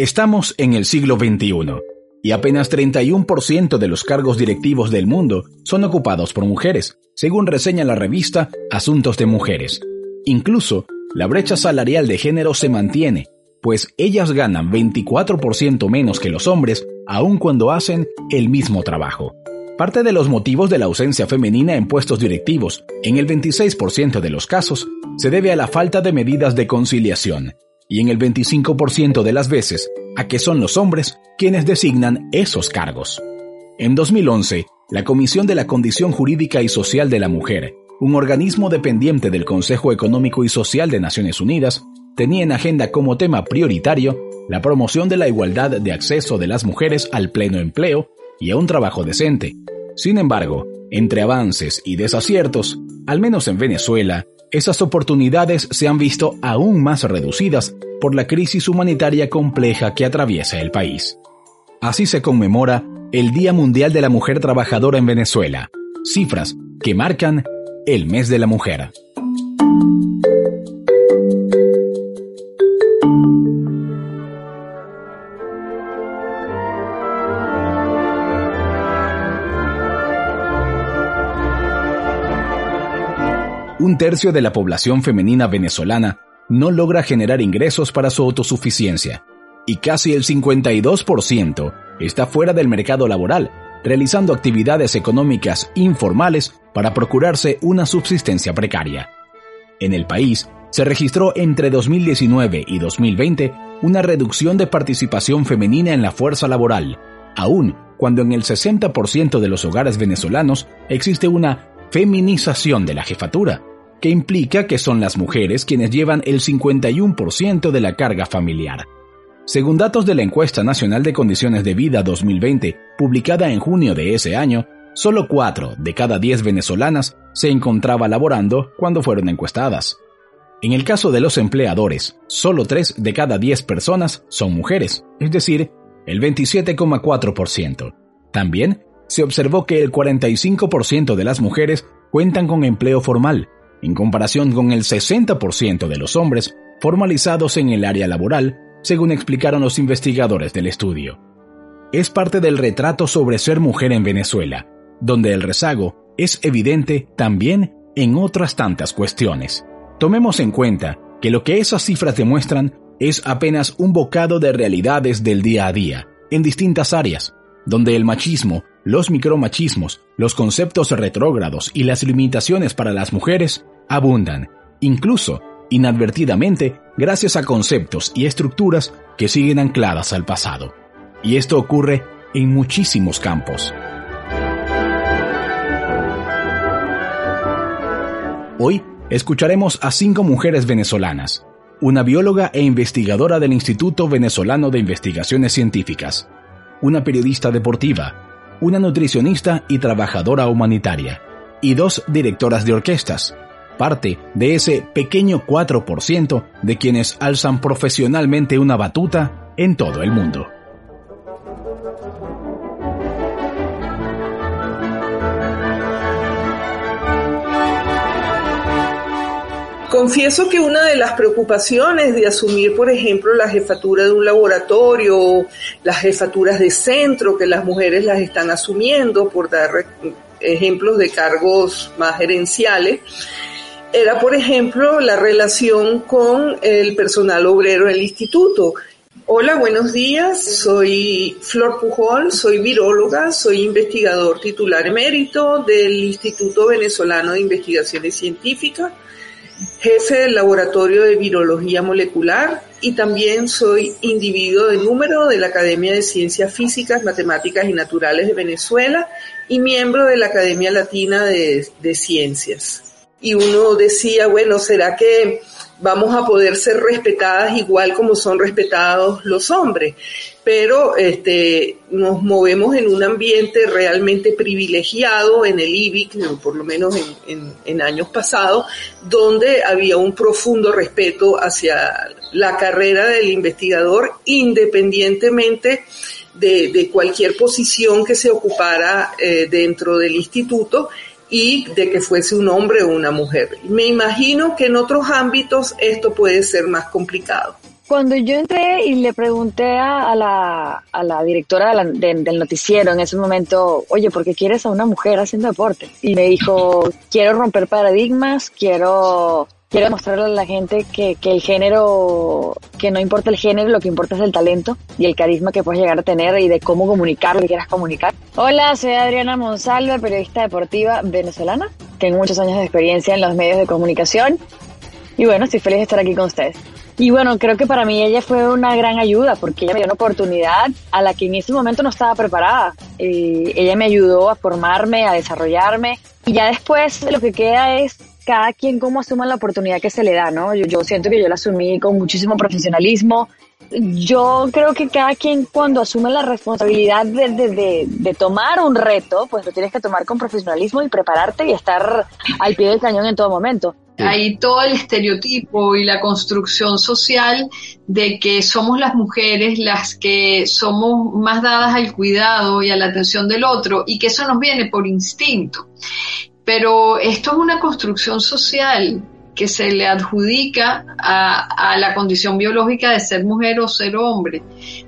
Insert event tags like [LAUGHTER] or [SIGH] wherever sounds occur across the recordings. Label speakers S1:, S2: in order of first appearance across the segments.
S1: Estamos en el siglo XXI y apenas 31% de los cargos directivos del mundo son ocupados por mujeres, según reseña la revista Asuntos de Mujeres. Incluso, la brecha salarial de género se mantiene, pues ellas ganan 24% menos que los hombres, aun cuando hacen el mismo trabajo. Parte de los motivos de la ausencia femenina en puestos directivos, en el 26% de los casos, se debe a la falta de medidas de conciliación, y en el 25% de las veces a que son los hombres quienes designan esos cargos. En 2011, la Comisión de la Condición Jurídica y Social de la Mujer, un organismo dependiente del Consejo Económico y Social de Naciones Unidas, tenía en agenda como tema prioritario la promoción de la igualdad de acceso de las mujeres al pleno empleo y a un trabajo decente. Sin embargo, entre avances y desaciertos, al menos en Venezuela, esas oportunidades se han visto aún más reducidas por la crisis humanitaria compleja que atraviesa el país. Así se conmemora el Día Mundial de la Mujer Trabajadora en Venezuela, cifras que marcan el mes de la mujer. Un tercio de la población femenina venezolana no logra generar ingresos para su autosuficiencia y casi el 52% está fuera del mercado laboral, realizando actividades económicas informales para procurarse una subsistencia precaria. En el país se registró entre 2019 y 2020 una reducción de participación femenina en la fuerza laboral, aun cuando en el 60% de los hogares venezolanos existe una feminización de la jefatura, que implica que son las mujeres quienes llevan el 51% de la carga familiar. Según datos de la Encuesta Nacional de Condiciones de Vida 2020, publicada en junio de ese año, solo 4 de cada 10 venezolanas se encontraba laborando cuando fueron encuestadas. En el caso de los empleadores, solo 3 de cada 10 personas son mujeres, es decir, el 27,4%. También se observó que el 45% de las mujeres cuentan con empleo formal, en comparación con el 60% de los hombres formalizados en el área laboral, según explicaron los investigadores del estudio. Es parte del retrato sobre ser mujer en Venezuela, donde el rezago es evidente también en otras tantas cuestiones. Tomemos en cuenta que lo que esas cifras demuestran es apenas un bocado de realidades del día a día, en distintas áreas, donde el machismo, los micromachismos, los conceptos retrógrados y las limitaciones para las mujeres abundan, incluso inadvertidamente gracias a conceptos y estructuras que siguen ancladas al pasado. Y esto ocurre en muchísimos campos. Hoy escucharemos a cinco mujeres venezolanas, una bióloga e investigadora del Instituto Venezolano de Investigaciones Científicas, una periodista deportiva, una nutricionista y trabajadora humanitaria, y dos directoras de orquestas, parte de ese pequeño 4% de quienes alzan profesionalmente una batuta en todo el mundo.
S2: Confieso que una de las preocupaciones de asumir, por ejemplo, la jefatura de un laboratorio, las jefaturas de centro, que las mujeres las están asumiendo, por dar ejemplos de cargos más gerenciales, era, por ejemplo, la relación con el personal obrero del instituto. Hola, buenos días. Soy Flor Pujol, soy viróloga, soy investigador titular emérito del Instituto Venezolano de Investigaciones Científicas jefe del Laboratorio de Virología Molecular y también soy individuo de número de la Academia de Ciencias Físicas, Matemáticas y Naturales de Venezuela y miembro de la Academia Latina de, Ciencias. Y uno decía, bueno, ¿será que vamos a poder ser respetadas igual como son respetados los hombres? Pero este, nos movemos en un ambiente realmente privilegiado en el IBIC, por lo menos en, años pasados, donde había un profundo respeto hacia la carrera del investigador, independientemente de, cualquier posición que se ocupara eh, dentro del instituto y de que fuese un hombre o una mujer. Me imagino que en otros ámbitos esto puede ser más complicado.
S3: Cuando yo entré y le pregunté a, la, a la, directora del noticiero en ese momento, oye, ¿por qué quieres a una mujer haciendo deporte? Y me dijo, quiero romper paradigmas, quiero quiero demostrarle a la gente que, que, el género, que no importa el género, lo que importa es el talento y el carisma que puedes llegar a tener y de cómo comunicar lo que quieras comunicar. Hola, soy Adriana Monsalve, periodista deportiva venezolana. Tengo muchos años de experiencia en los medios de comunicación y bueno, estoy feliz de estar aquí con ustedes. Y bueno, creo que para mí ella fue una gran ayuda porque ella me dio una oportunidad a la que en ese momento no estaba preparada. Y ella me ayudó a formarme, a desarrollarme. Y ya después lo que queda es cada quien cómo asuma la oportunidad que se le da, ¿no? Yo, yo siento que yo la asumí con muchísimo profesionalismo. Yo creo que cada quien cuando asume la responsabilidad de, de, de, tomar un reto, pues lo tienes que tomar con profesionalismo y prepararte y estar al pie del cañón en todo momento.
S2: Hay todo el estereotipo y la construcción social de que somos las mujeres las que somos más dadas al cuidado y a la atención del otro y que eso nos viene por instinto pero esto es una construcción social que se le adjudica a, la condición biológica de ser mujer o ser hombre.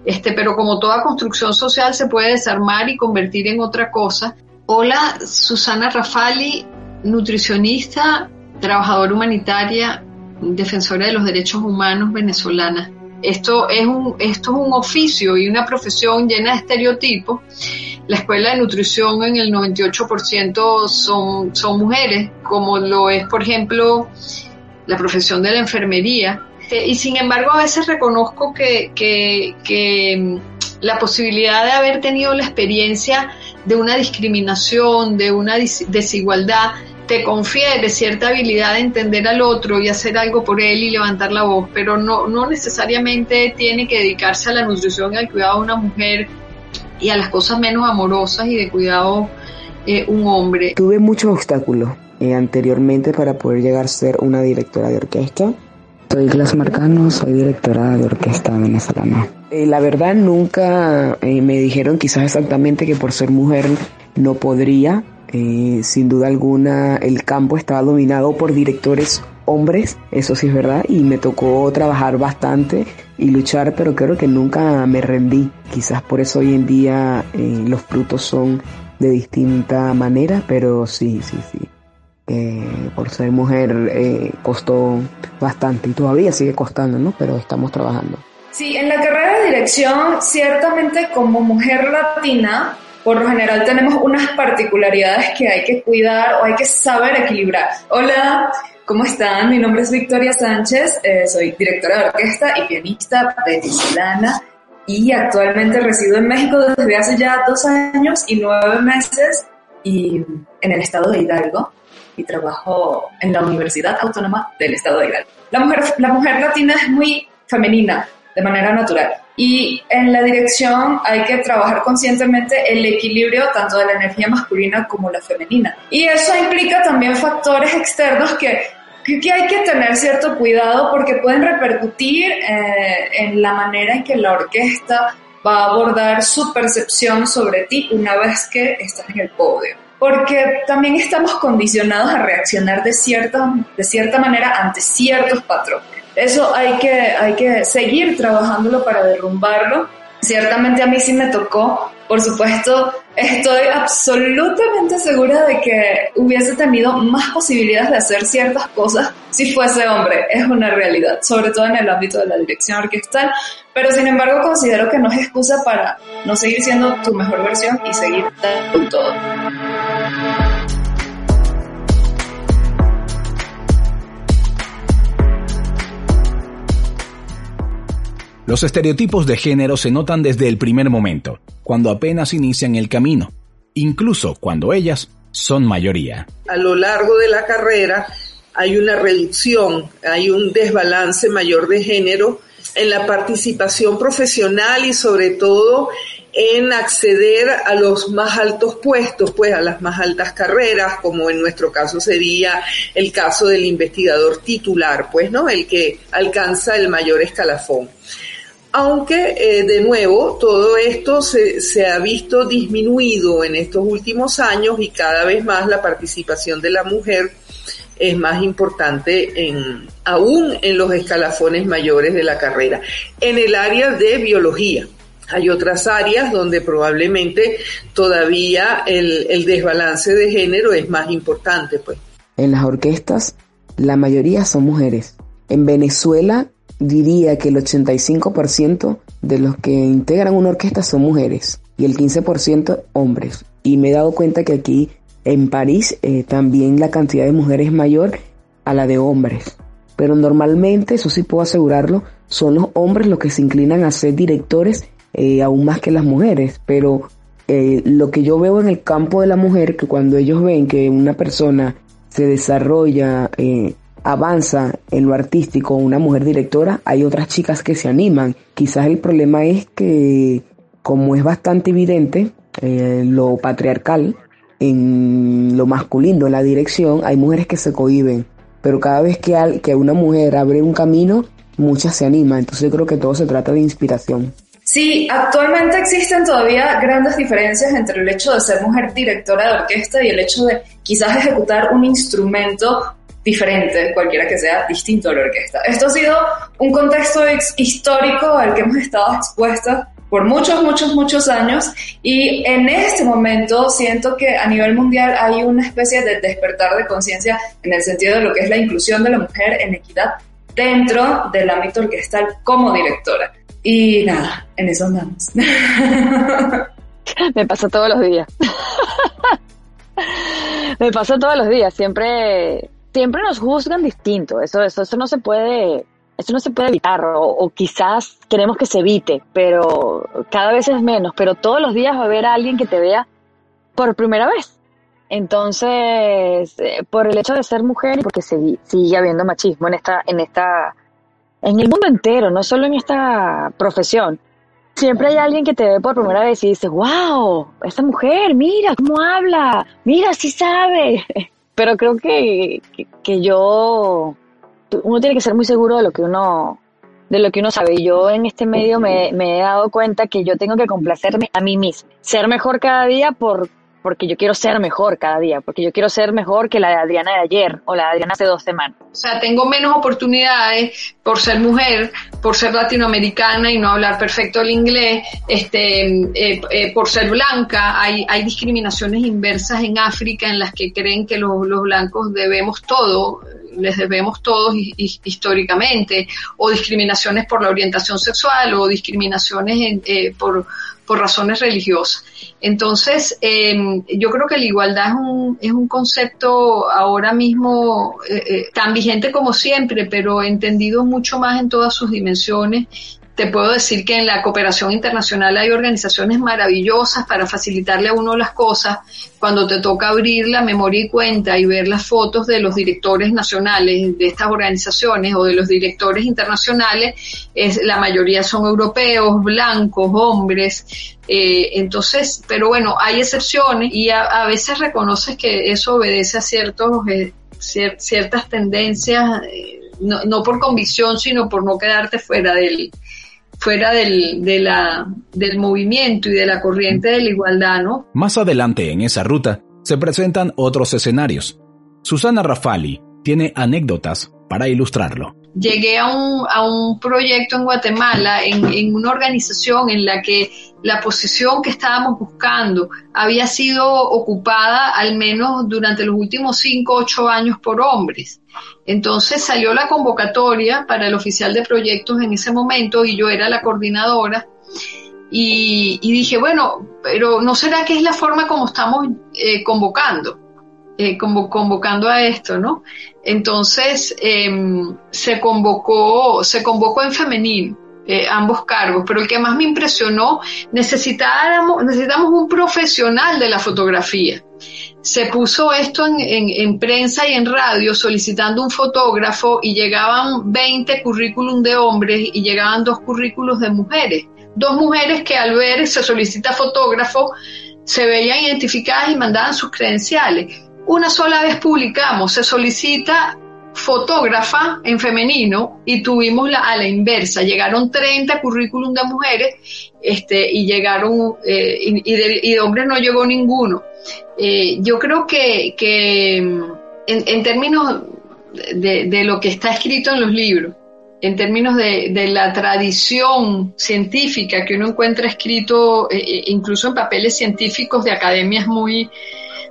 S2: Este, pero como toda construcción social se puede desarmar y convertir en otra cosa. Hola, Susana Rafali, nutricionista, trabajadora humanitaria, defensora de los derechos humanos venezolana. Esto es un, esto es un oficio y una profesión llena de estereotipos la escuela de nutrición en el 98% son, son mujeres, como lo es, por ejemplo, la profesión de la enfermería. Eh, y sin embargo, a veces reconozco que, que, mm, la posibilidad de haber tenido la experiencia de una discriminación, de una desigualdad, te confiere cierta habilidad de entender al otro y hacer algo por él y levantar la voz, pero no, no necesariamente tiene que dedicarse a la nutrición y al cuidado de una mujer y a las cosas menos amorosas y de cuidado eh, un hombre.
S4: Tuve muchos obstáculos eh, anteriormente para poder llegar a ser una directora de orquesta. Soy Glass Marcano, soy directora de orquesta venezolana. Eh, la verdad nunca me dijeron quizás exactamente que por ser mujer no podría. Sin duda alguna el campo estaba dominado por directores hombres, eso sí es verdad, y me tocó trabajar bastante y luchar, pero creo que nunca me rendí. Quizás por eso hoy en día eh, los frutos son de distinta manera, pero sí, sí, sí. Eh, por ser mujer eh, costó bastante y todavía sigue costando, ¿no? Pero estamos trabajando.
S5: Sí, en la carrera de dirección, ciertamente como mujer latina, por lo general tenemos unas particularidades que hay que cuidar o hay que saber equilibrar. Hola, ¿Cómo están? Mi nombre es Victoria Sánchez, eh, soy directora de orquesta y pianista venezolana y actualmente resido en México desde hace ya dos años y nueve meses y en el estado de Hidalgo y trabajo en la Universidad Autónoma del Estado de Hidalgo. La mujer, la mujer latina es muy femenina de manera natural y en la dirección hay que trabajar conscientemente el equilibrio tanto de la energía masculina como la femenina. Y eso implica también factores externos que, que, hay que tener cierto cuidado porque pueden repercutir eh, en la manera en que la orquesta va a abordar su percepción sobre ti una vez que estás en el podio. Porque también estamos condicionados a reaccionar de cierta, de cierta manera ante ciertos patrones. Eso hay que, hay que seguir trabajándolo para derrumbarlo. Ciertamente a mí sí me tocó, por supuesto, estoy absolutamente segura de que hubiese tenido más posibilidades de hacer ciertas cosas si fuese hombre, es una realidad, sobre todo en el ámbito de la dirección orquestal, pero sin embargo considero que no es excusa para no seguir siendo tu mejor versión y seguir con todo.
S1: Los estereotipos de género se notan desde el primer momento, cuando apenas inician el camino, incluso cuando ellas son mayoría.
S2: A lo largo de la carrera hay una reducción, hay un desbalance mayor de género en la participación profesional y sobre todo en acceder a los más altos puestos, pues a las más altas carreras, como en nuestro caso sería el caso del investigador titular, pues, ¿no? El que alcanza el mayor escalafón aunque eh, de nuevo todo esto se, se, ha visto disminuido en estos últimos años y cada vez más la participación de la mujer es más importante aún en los escalafones mayores de la carrera. En el área de biología, hay otras áreas donde probablemente todavía el, el, desbalance de género es más importante. Pues.
S4: En las orquestas, la mayoría son mujeres. En Venezuela, diría que el 85% de los que integran una orquesta son mujeres y el 15% hombres. Y me he dado cuenta que aquí en París eh, también la cantidad de mujeres es mayor a la de hombres. Pero normalmente, eso sí puedo asegurarlo, son los hombres los que se inclinan a ser directores eh, aún más que las mujeres. Pero eh, lo que yo veo en el campo de la mujer, que cuando ellos ven que una persona se desarrolla, avanza en lo artístico, una mujer directora, hay otras chicas que se animan. Quizás el problema es que, como es bastante evidente, lo patriarcal, en lo masculino, en la dirección, hay mujeres que se cohiben, pero cada vez que, que una mujer abre un camino, muchas se animan, entonces yo creo que todo se trata de inspiración.
S5: Sí, actualmente existen todavía grandes diferencias entre el hecho de ser mujer directora de orquesta y el hecho de quizás ejecutar un instrumento diferente, cualquiera que sea distinto a la orquesta. Esto ha sido un contexto histórico al que hemos estado expuestos por muchos, muchos, muchos años y en este momento siento que a nivel mundial hay una especie de despertar de conciencia en el sentido de lo que es la inclusión de la mujer en equidad dentro del ámbito orquestal como directora. Y nada, en eso andamos. [LAUGHS]
S3: Me pasa todos los días. [LAUGHS] Me pasa todos los días. Siempre, siempre nos juzgan distinto. Eso, eso, eso no se puede eso no se puede evitar o, quizás queremos que se evite, pero cada vez es menos, pero todos los días va a haber alguien que te vea por primera vez. Entonces, eh, por el hecho de ser mujer y porque sigue habiendo machismo en esta, en esta, en el mundo entero, no solo en esta profesión, siempre hay alguien que te ve por primera vez y dice, wow, esta mujer, mira cómo habla, mira, sí sabe. Pero creo que, que yo uno tiene que ser muy seguro de lo que uno de lo que uno sabe. Y yo en este medio me, me, he dado cuenta que yo tengo que complacerme a mí misma, ser mejor cada día por porque yo quiero ser mejor cada día, porque yo quiero ser mejor que la de Adriana de ayer o la de Adriana hace dos semanas.
S6: O sea, tengo menos oportunidades por ser mujer, por ser latinoamericana y no hablar perfecto el inglés, este, eh, eh, por ser blanca. Hay, hay discriminaciones inversas en África en las que creen que los, los blancos debemos todo, les debemos todos históricamente, o discriminaciones por la orientación sexual o discriminaciones en, eh, por por razones religiosas. Entonces, em, yo creo que la igualdad es un, es un concepto ahora mismo eh, eh, tan vigente como siempre, pero entendido mucho más en todas sus dimensiones te puedo decir que en la cooperación internacional hay organizaciones maravillosas para facilitarle a uno las cosas. Cuando te toca abrir la memoria y cuenta y ver las fotos de los directores nacionales de estas organizaciones o de los directores internacionales, es, la mayoría son europeos, blancos, hombres. Eh, entonces, pero bueno, hay excepciones y a, veces reconoces que eso obedece a ciertos, eh, ciertas tendencias. Eh, no, no, por convicción, sino por no quedarte fuera del, fuera del, del movimiento y de la corriente de la igualdad, ¿no?
S1: Más adelante en esa ruta se presentan otros escenarios. Susana Rafali tiene anécdotas para ilustrarlo
S6: llegué a un, a un proyecto en Guatemala, en, en, una organización en la que la posición que estábamos buscando había sido ocupada al menos durante los últimos cinco, ocho años por hombres. Entonces salió la convocatoria para el oficial de proyectos en ese momento y yo era la coordinadora. Y, y dije, bueno, pero ¿no será que es la forma como estamos eh, convocando? Eh, convocando a esto, ¿no? Entonces em, se convocó, se convocó en femenino. Eh, ambos cargos, pero el que más me impresionó, necesitábamos, necesitamos un profesional de la fotografía. Se puso esto en, en, prensa y en radio solicitando un fotógrafo y llegaban 20 currículum de hombres y llegaban dos currículos de mujeres. Dos mujeres que al ver se solicita fotógrafo se veían identificadas y mandaban sus credenciales. Una sola vez publicamos, se solicita fotógrafa en femenino y tuvimos la, a la inversa, llegaron 30 currículum de mujeres este, y llegaron, eh, y, de, hombres no llegó ninguno. Eh, yo creo que, que, en, términos de, lo que está escrito en los libros, en términos de, la tradición científica que uno encuentra escrito eh, incluso en papeles científicos de academias muy,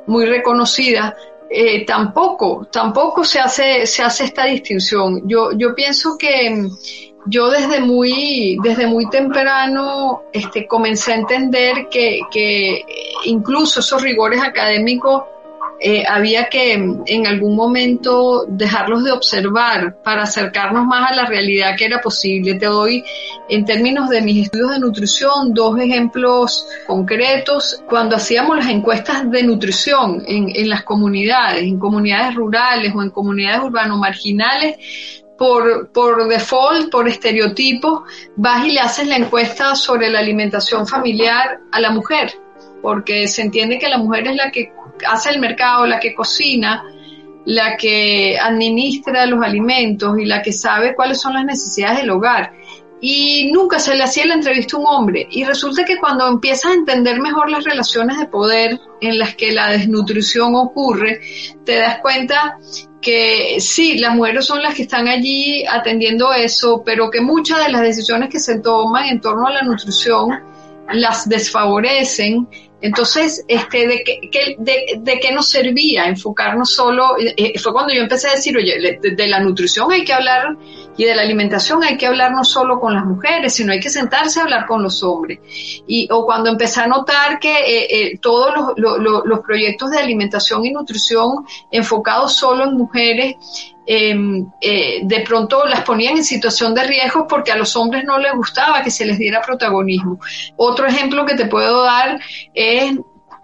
S6: muy reconocidas, eh, tampoco, tampoco se hace, se hace esta distinción. Yo, yo pienso que yo desde muy, desde muy temprano este, comencé a entender que, que incluso esos rigores académicos eh, había que en algún momento dejarlos de observar para acercarnos más a la realidad que era posible. Te doy, en términos de mis estudios de nutrición, dos ejemplos concretos. Cuando hacíamos las encuestas de nutrición en, en las comunidades, en comunidades rurales o en comunidades urbano marginales, por, por default, por estereotipo, vas y le haces la encuesta sobre la alimentación familiar a la mujer, porque se entiende que la mujer es la que hace el mercado, la que cocina, la que administra los alimentos y la que sabe cuáles son las necesidades del hogar. Y nunca se le hacía la entrevista a un hombre. Y resulta que cuando empiezas a entender mejor las relaciones de poder en las que la desnutrición ocurre, te das cuenta que sí, las mujeres son las que están allí atendiendo eso, pero que muchas de las decisiones que se toman en torno a la nutrición las desfavorecen. Entonces, este, ¿de qué, de, de qué nos servía enfocarnos solo? Eh, eh, fue cuando yo empecé a decir, oye, de, la nutrición hay que hablar y de la alimentación hay que hablar no solo con las mujeres, sino hay que sentarse a hablar con los hombres. Y, o cuando empecé a notar que eh, todos los, los proyectos de alimentación y nutrición enfocados solo en mujeres Em, eh, de pronto las ponían en situación de riesgo porque a los hombres no les gustaba que se les diera protagonismo. Otro ejemplo que te puedo dar es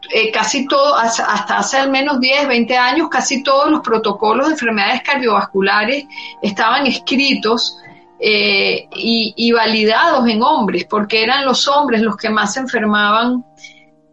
S6: eh, casi todo, hasta hace al menos 10, 20 años, casi todos los protocolos de enfermedades cardiovasculares estaban escritos eh, y, validados en hombres, porque eran los hombres los que más se enfermaban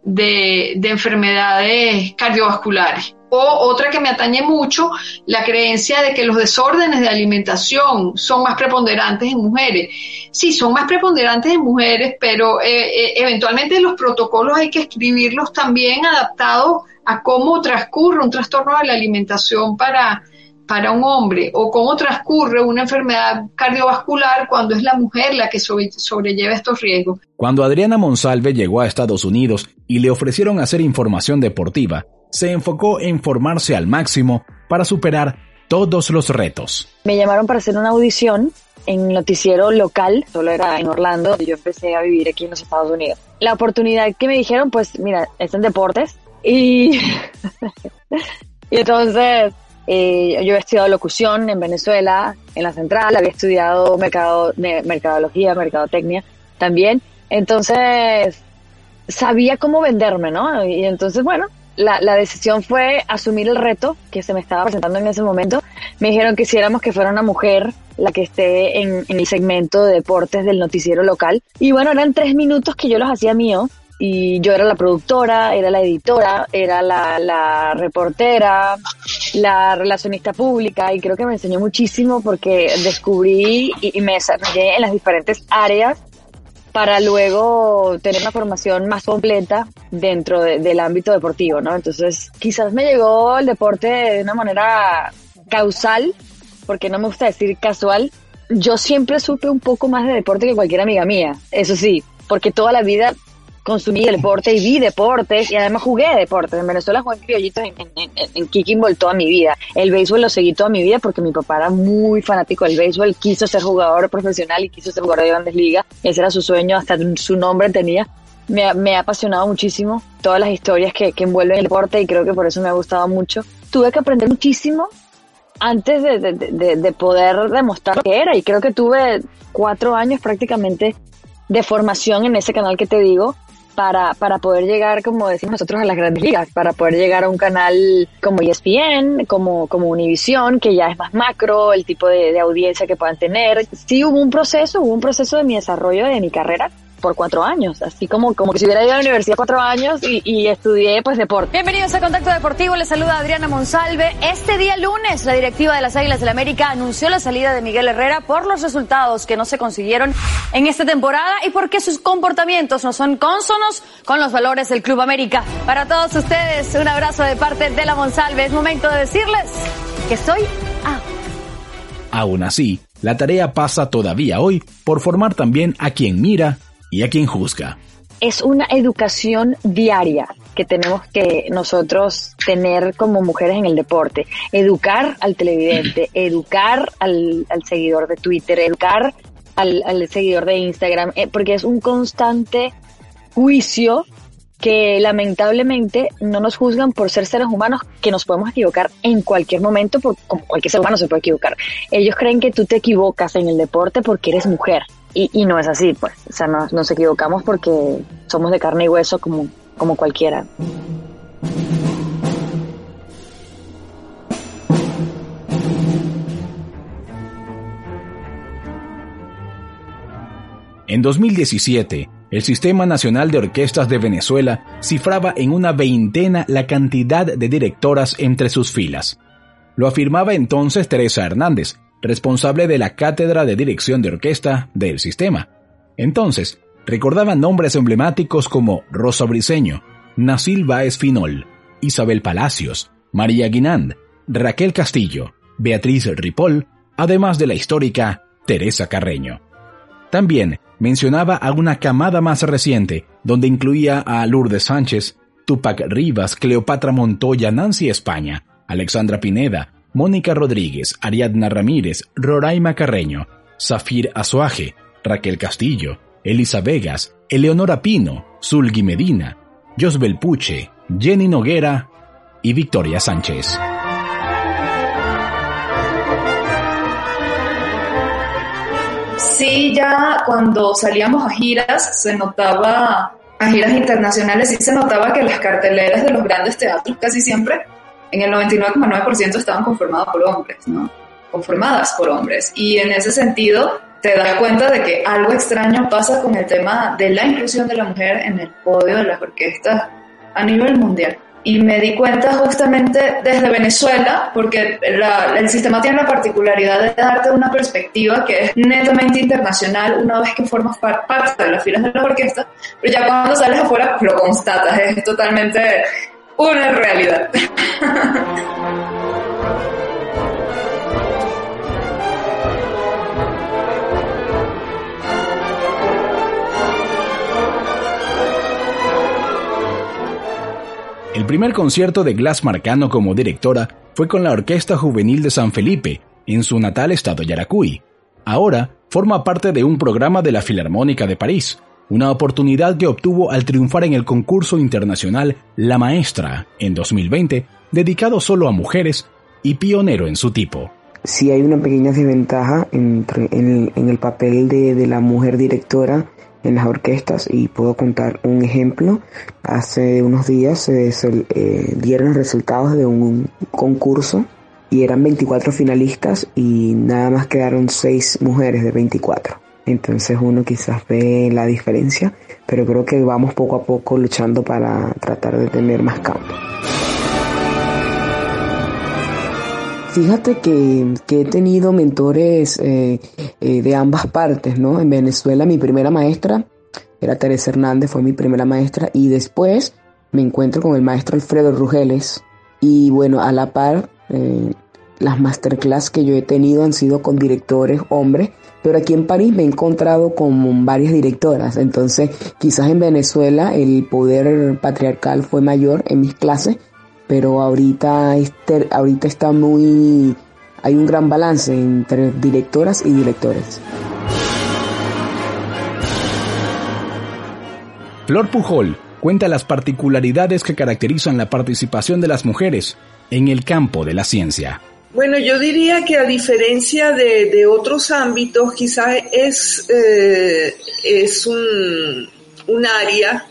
S6: de enfermedades cardiovasculares. O otra que me atañe mucho, la creencia de que los desórdenes de alimentación son más preponderantes en mujeres. Sí, son más preponderantes en mujeres, pero eh, eh, eventualmente los protocolos hay que escribirlos también adaptados a cómo transcurre un trastorno de la alimentación para, para un hombre o cómo transcurre una enfermedad cardiovascular cuando es la mujer la que sobrelleva estos riesgos.
S1: Cuando Adriana Monsalve llegó a Estados Unidos y le ofrecieron hacer información deportiva, se enfocó en formarse al máximo para superar todos los retos.
S3: Me llamaron para hacer una audición en noticiero local, solo era en Orlando, yo empecé a vivir aquí en los Estados Unidos. La oportunidad que me dijeron, pues mira, es en deportes y, [LAUGHS] y entonces eh, yo he estudiado locución en Venezuela, en la central, había estudiado mercado, mercadología, mercadotecnia también, entonces sabía cómo venderme, ¿no? Y entonces, bueno, la, la, decisión fue asumir el reto que se me estaba presentando en ese momento. Me dijeron que hiciéramos que fuera una mujer la que esté en, el segmento de deportes del noticiero local. Y bueno, eran tres minutos que yo los hacía mío. Y yo era la productora, era la editora, era la, la reportera, la relacionista pública y creo que me enseñó muchísimo porque descubrí y, y me desarrollé en las diferentes áreas para luego tener una formación más completa dentro del ámbito deportivo, ¿no? Entonces, quizás me llegó el deporte de una manera causal, porque no me gusta decir casual. Yo siempre supe un poco más de deporte que cualquier amiga mía, eso sí, porque toda la vida consumí deporte y vi deportes y además jugué deportes. En Venezuela jugué criollitos en, en, en, kicking ball toda mi vida. El béisbol lo seguí toda mi vida porque mi papá era muy fanático del béisbol, quiso ser jugador profesional y quiso ser jugador de grandes ligas. Ese era su sueño, hasta su nombre tenía. Me, me ha apasionado muchísimo todas las historias que, que envuelven el deporte y creo que por eso me ha gustado mucho. Tuve que aprender muchísimo antes de, de, de, de, poder demostrar lo que era y creo que tuve cuatro años prácticamente de formación en ese canal que te digo para, para poder llegar, como decimos nosotros, a las grandes ligas, para poder llegar a un canal como ESPN, como, como Univision, que ya es más macro, el tipo de, de audiencia que puedan tener. Sí hubo un proceso, hubo un proceso de mi desarrollo de mi carrera por cuatro años, así como, como que si hubiera ido a la universidad cuatro años y, y estudié pues deporte.
S7: Bienvenidos a Contacto Deportivo, les saluda Adriana Monsalve. Este día lunes la directiva de las Águilas del la América anunció la salida de Miguel Herrera por los resultados que no se consiguieron en esta temporada y porque sus comportamientos no son cónsonos con los valores del Club América. Para todos ustedes, un abrazo de parte de la Monsalve. Es momento de decirles que soy A.
S1: Aún así, la tarea pasa todavía hoy por formar también a quien mira y a quien juzga.
S3: Es una educación diaria que tenemos que nosotros tener como mujeres en el deporte. Educar al televidente, [CLEARS THROAT] educar al, seguidor de Twitter, educar al, al seguidor de Instagram, eh, porque es un constante juicio que lamentablemente no nos juzgan por ser seres humanos, que nos podemos equivocar en cualquier momento, porque como cualquier ser humano se puede equivocar. Ellos creen que tú te equivocas en el deporte porque eres mujer. Y, no es así, pues. O sea, nos, nos equivocamos porque somos de carne y hueso como, como cualquiera.
S1: En 2017, el Sistema Nacional de Orquestas de Venezuela cifraba en una veintena la cantidad de directoras entre sus filas. Lo afirmaba entonces Teresa Hernández, responsable de la Cátedra de Dirección de Orquesta del sistema. Entonces, recordaba nombres emblemáticos como Rosa Briceño, Nasil Baez Finol, Isabel Palacios, María Guinand, Raquel Castillo, Beatriz Ripoll, además de la histórica Teresa Carreño. También mencionaba a una camada más reciente, donde incluía a Lourdes Sánchez, Tupac Rivas, Cleopatra Montoya, Nancy España, Alexandra Pineda, Mónica Rodríguez, Ariadna Ramírez, Roraima Carreño, Zafir Azuaje, Raquel Castillo, Elisa Vegas, Eleonora Pino, Zulgi Medina, Josbel Puche, Jenny Noguera y Victoria Sánchez.
S5: Sí, ya cuando salíamos a giras se notaba, a giras internacionales, sí se notaba que las carteleras de los grandes teatros casi siempre, en el 99,9% estaban conformadas por hombres, ¿no? Conformadas por hombres. Y en ese sentido, te das cuenta de que algo extraño pasa con el tema de la inclusión de la mujer en el podio de las orquestas a nivel mundial. Y me di cuenta justamente desde Venezuela, porque el sistema tiene la particularidad de darte una perspectiva que es netamente internacional una vez que formas parte de las filas de la orquesta, pero ya cuando sales afuera lo constatas, es totalmente una realidad.
S1: El primer concierto de Glass Marcano como directora fue con la Orquesta Juvenil de San Felipe, en su natal estado Yaracuy. Ahora forma parte de un programa de la Filarmónica de París, una oportunidad que obtuvo al triunfar en el concurso internacional La Maestra en 2020, dedicado solo a mujeres y pionero en su tipo.
S4: Sí hay una pequeña desventaja entre, en, el, papel de, de la mujer directora en las orquestas y puedo contar un ejemplo. Hace unos días se eh, dieron los resultados de un concurso y eran 24 finalistas y nada más quedaron 6 mujeres de 24. Entonces uno quizás ve la diferencia, pero creo que vamos poco a poco luchando para tratar de tener más campo. Fíjate que, he tenido mentores eh, eh, de ambas partes, ¿no? En Venezuela mi primera maestra era Teresa Hernández, fue mi primera maestra, y después me encuentro con el maestro Alfredo Rugeles. Y bueno, a la par, eh, las masterclass que yo he tenido han sido con directores hombres, pero aquí en París me he encontrado con varias directoras. Entonces, quizás en Venezuela el poder patriarcal fue mayor en mis clases, pero ahorita, este, ahorita está muy, hay un gran balance entre directoras y directores.
S1: Flor Pujol cuenta las particularidades que caracterizan la participación de las mujeres en el campo de la ciencia.
S2: Bueno, yo diría que a diferencia de, otros ámbitos, quizás es, eh, es un, un área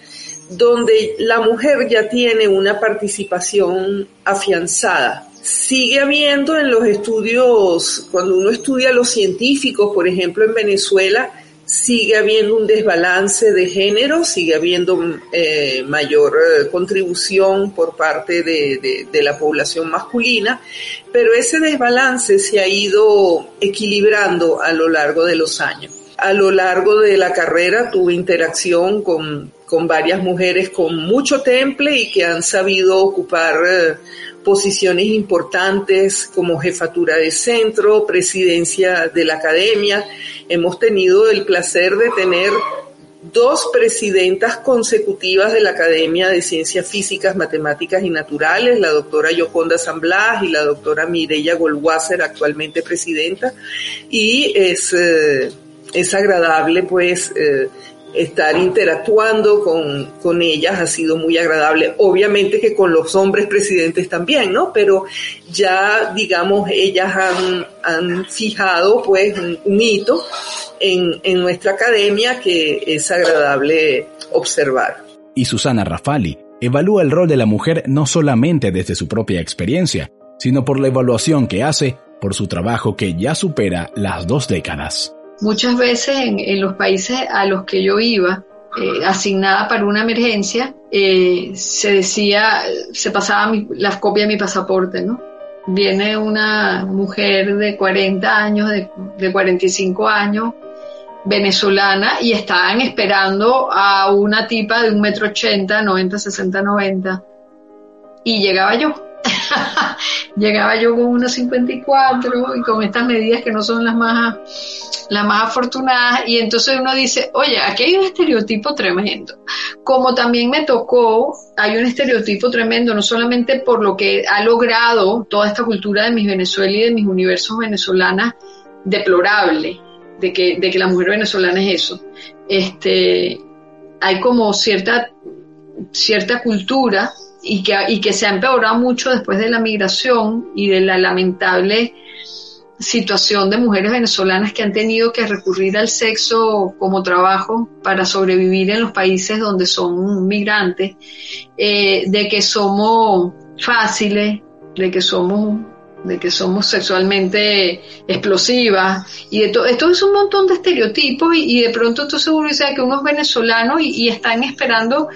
S2: donde la mujer ya tiene una participación afianzada. Sigue habiendo en los estudios, cuando uno estudia los científicos, por ejemplo en Venezuela, sigue habiendo un desbalance de género, sigue habiendo eh, mayor eh, contribución por parte de, de, la población masculina, pero ese desbalance se ha ido equilibrando a lo largo de los años. A lo largo de la carrera tuve interacción con con varias mujeres con mucho temple y que han sabido ocupar eh, posiciones importantes como jefatura de centro, presidencia de la academia. Hemos tenido el placer de tener dos presidentas consecutivas de la Academia de Ciencias Físicas, Matemáticas y Naturales, la doctora Yoconda San Blas y la doctora Mireya Goldwasser, actualmente presidenta, y es, eh, es agradable pues eh, estar interactuando con, con, ellas ha sido muy agradable. Obviamente que con los hombres presidentes también, ¿no? Pero ya, digamos, ellas han, han fijado pues un, hito en, en nuestra academia que es agradable observar.
S1: Y Susana Rafali evalúa el rol de la mujer no solamente desde su propia experiencia, sino por la evaluación que hace por su trabajo que ya supera las dos décadas.
S6: Muchas veces en, los países a los que yo iba, eh, asignada para una emergencia, eh, se decía, se pasaba la copia de mi pasaporte, ¿no? Viene una mujer de 40 años, de, de 45 años, venezolana, y estaban esperando a una tipa de un metro ochenta, 90, 60, 90. Y llegaba yo. [LAUGHS] llegaba yo con unos 54 y con estas medidas que no son las más las más afortunadas, y entonces uno dice, oye, aquí hay un estereotipo tremendo. Como también me tocó, hay un estereotipo tremendo, no solamente por lo que ha logrado toda esta cultura de mis Venezuela y de mis universos venezolanas, deplorable, de que, de que la mujer venezolana es eso. Este, hay como cierta, cierta cultura y que, y que se ha empeorado mucho después de la migración y de la lamentable situación de mujeres venezolanas que han tenido que recurrir al sexo como trabajo para sobrevivir en los países donde son migrantes, eh, de que somos fáciles, de que somos de que somos sexualmente explosivas y de todo esto es un montón de estereotipos y, de pronto tú seguro dices que unos venezolanos y están esperando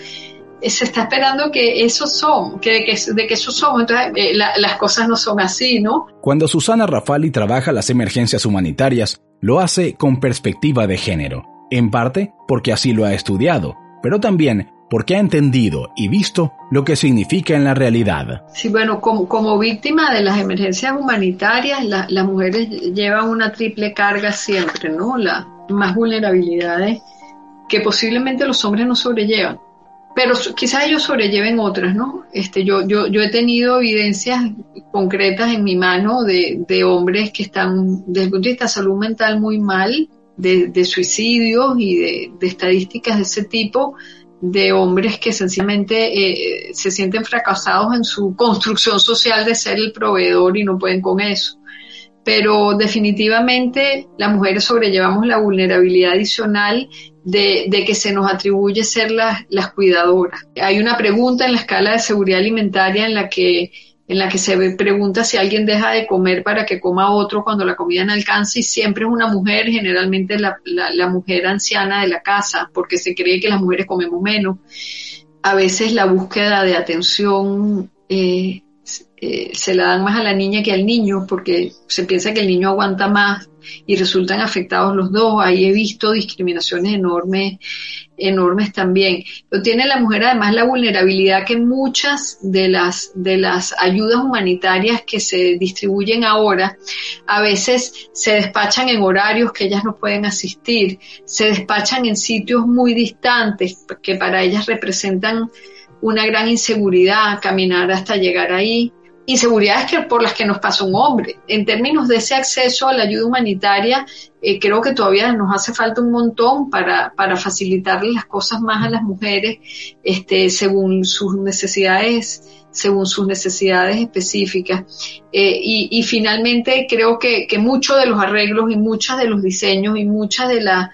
S6: se está esperando que esos son, que, de que esos somos, entonces eh, las cosas no son así, ¿no?
S1: Cuando Susana Rafali trabaja las emergencias humanitarias, lo hace con perspectiva de género, en parte porque así lo ha estudiado, pero también porque ha entendido y visto lo que significa en la realidad.
S6: Sí, bueno, como, como víctima de las emergencias humanitarias, las mujeres llevan una triple carga siempre, ¿no? Las más vulnerabilidades que posiblemente los hombres no sobrellevan pero quizás ellos sobrelleven otras, ¿no? Este, yo, yo, yo he tenido evidencias concretas en mi mano de, de hombres que están desde el punto de vista de salud mental muy mal, de, de suicidios y de, de, estadísticas de ese tipo, de hombres que sencillamente eh, se sienten fracasados en su construcción social de ser el proveedor y no pueden con eso pero definitivamente las mujeres sobrellevamos la vulnerabilidad adicional de, que se nos atribuye ser las, cuidadoras. Hay una pregunta en la escala de seguridad alimentaria en la que en la que se pregunta si alguien deja de comer para que coma otro cuando la comida no alcanza y siempre es una mujer, generalmente la, la, mujer anciana de la casa, porque se cree que las mujeres comemos menos. A veces la búsqueda de atención eh, eh, se la dan más a la niña que al niño porque se piensa que el niño aguanta más y resultan afectados los dos. Ahí he visto discriminaciones enormes, enormes también. Pero tiene la mujer además la vulnerabilidad que muchas de las, de las ayudas humanitarias que se distribuyen ahora a veces se despachan en horarios que ellas no pueden asistir, se despachan en sitios muy distantes que para ellas representan una gran inseguridad caminar hasta llegar ahí inseguridades que, por las que nos pasa un hombre. En términos de ese acceso a la ayuda humanitaria, eh, creo que todavía nos hace falta un montón para, para facilitarle las cosas más a las mujeres este, según sus necesidades según sus necesidades específicas. Eh, y, y, finalmente creo que, que muchos de los arreglos y muchos de los diseños y muchas de, la,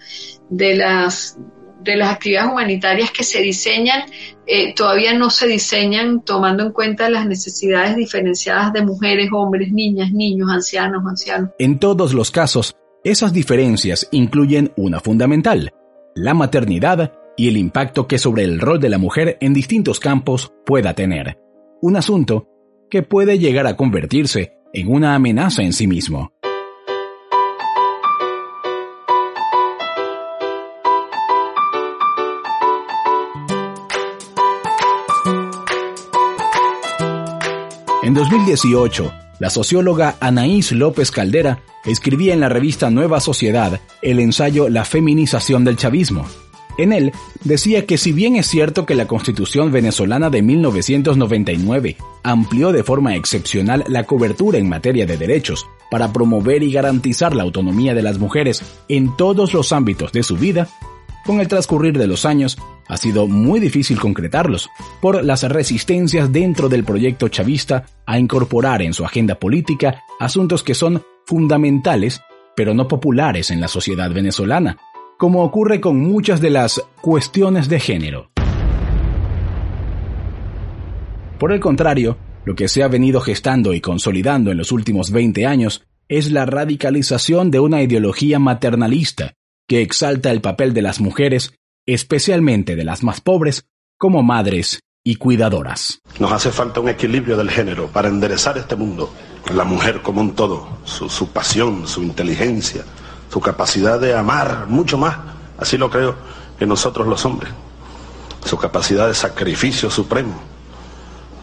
S6: de las de las actividades humanitarias que se diseñan eh, todavía no se diseñan tomando en cuenta las necesidades diferenciadas de mujeres, hombres, niñas, niños, ancianos, ancianos.
S1: En todos los casos, esas diferencias incluyen una fundamental, la maternidad y el impacto que sobre el rol de la mujer en distintos campos pueda tener. Un asunto que puede llegar a convertirse en una amenaza en sí mismo. En 2018, la socióloga Anaís López Caldera escribía en la revista Nueva Sociedad el ensayo La feminización del chavismo. En él decía que si bien es cierto que la constitución venezolana de 1999 amplió de forma excepcional la cobertura en materia de derechos para promover y garantizar la autonomía de las mujeres en todos los ámbitos de su vida, con el transcurrir de los años ha sido muy difícil concretarlos por las resistencias dentro del proyecto chavista a incorporar en su agenda política asuntos que son fundamentales pero no populares en la sociedad venezolana, como ocurre con muchas de las cuestiones de género. Por el contrario, lo que se ha venido gestando y consolidando en los últimos 20 años es la radicalización de una ideología maternalista que exalta el papel de las mujeres, especialmente de las más pobres, como madres y cuidadoras.
S8: Nos hace falta un equilibrio del género para enderezar este mundo. La mujer como un todo, su, su pasión, su inteligencia, su capacidad de amar mucho más, así lo creo, que nosotros los hombres. Su capacidad de sacrificio supremo,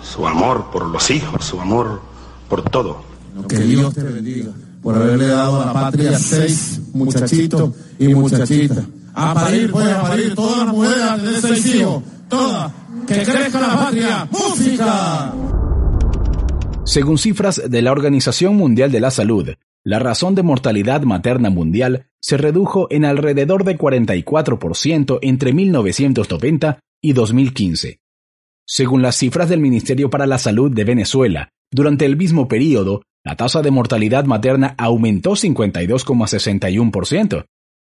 S8: su amor por los hijos, su amor por todo.
S9: Que Dios te bendiga por haberle dado a la patria seis muchachitos y muchachitas. A parir, pues, a parir todas las mujeres de seis hijos, todas. Que crezca la patria. ¡Música!
S1: Según cifras de la Organización Mundial de la Salud, la razón de mortalidad materna mundial se redujo en alrededor de 44% entre 1990 y 2015. Según las cifras del Ministerio para la Salud de Venezuela, durante el mismo periodo, la tasa de mortalidad materna aumentó 52,61%.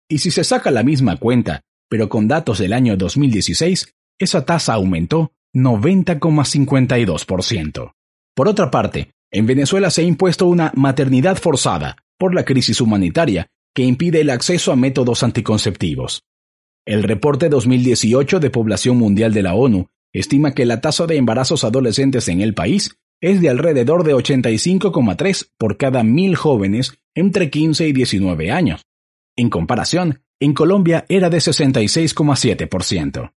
S1: Y si se saca la misma cuenta, pero con datos del año 2016, esa tasa aumentó 90,52%. Por otra parte, en Venezuela se ha impuesto una maternidad forzada por la crisis humanitaria que impide el acceso a métodos anticonceptivos. El reporte 2018 de Población Mundial de la ONU estima que la tasa de embarazos adolescentes en el país es de alrededor de 85,3 por cada mil jóvenes entre 15 y 19 años. En comparación, en Colombia era de 66,7%.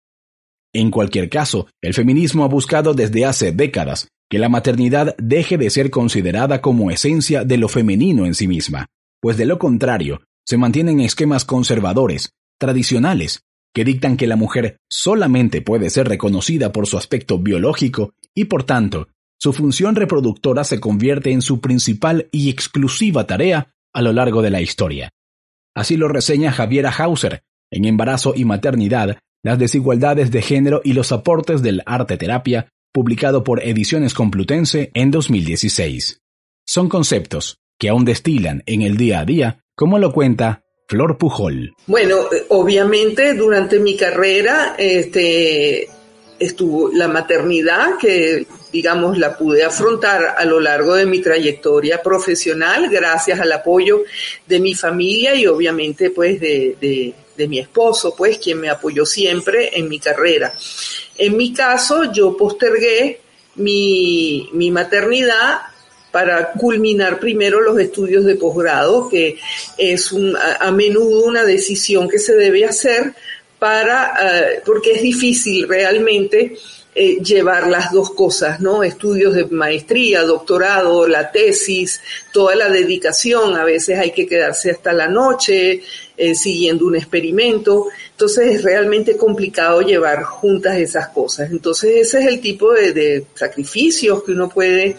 S1: En cualquier caso, el feminismo ha buscado desde hace décadas que la maternidad deje de ser considerada como esencia de lo femenino en sí misma, pues de lo contrario, se mantienen esquemas conservadores, tradicionales, que dictan que la mujer solamente puede ser reconocida por su aspecto biológico y por tanto, su función reproductora se convierte en su principal y exclusiva tarea a lo largo de la historia. Así lo reseña Javiera Hauser en Embarazo y Maternidad, las desigualdades de género y los aportes del arte terapia, publicado por Ediciones Complutense en 2016. Son conceptos que aún destilan en el día a día, como lo cuenta Flor Pujol.
S2: Bueno, obviamente durante mi carrera este, estuvo la maternidad que digamos la pude afrontar a lo largo de mi trayectoria profesional gracias al apoyo de mi familia y obviamente pues de, de, mi esposo pues quien me apoyó siempre en mi carrera. En mi caso yo postergué mi, mi maternidad para culminar primero los estudios de posgrado, que es un, a, menudo una decisión que se debe hacer para, eh, porque es difícil realmente eh, llevar las dos cosas, ¿no? Estudios de maestría, doctorado, la tesis, toda la dedicación, a veces hay que quedarse hasta la noche eh, siguiendo un experimento, entonces es realmente complicado llevar juntas esas cosas. Entonces ese es el tipo de, sacrificios que uno puede